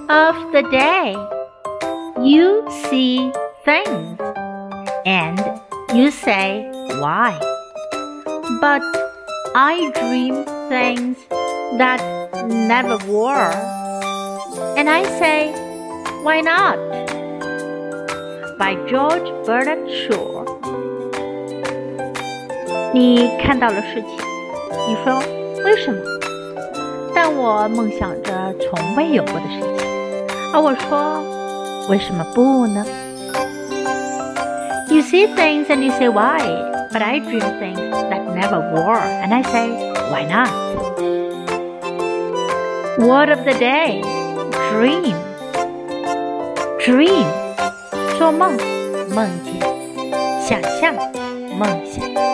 Quote of the day You see things and you say why. But I dream things that never were. And I say, why not? By George Bernard Shaw. 你看到了事情，你说为什么？但我梦想着从未有过的事情， 而我说为什么不呢？You see things and you say why, but I dream things that never were, and I say why not? Word of the day: dream. Dream，做梦，梦见，想象，梦想。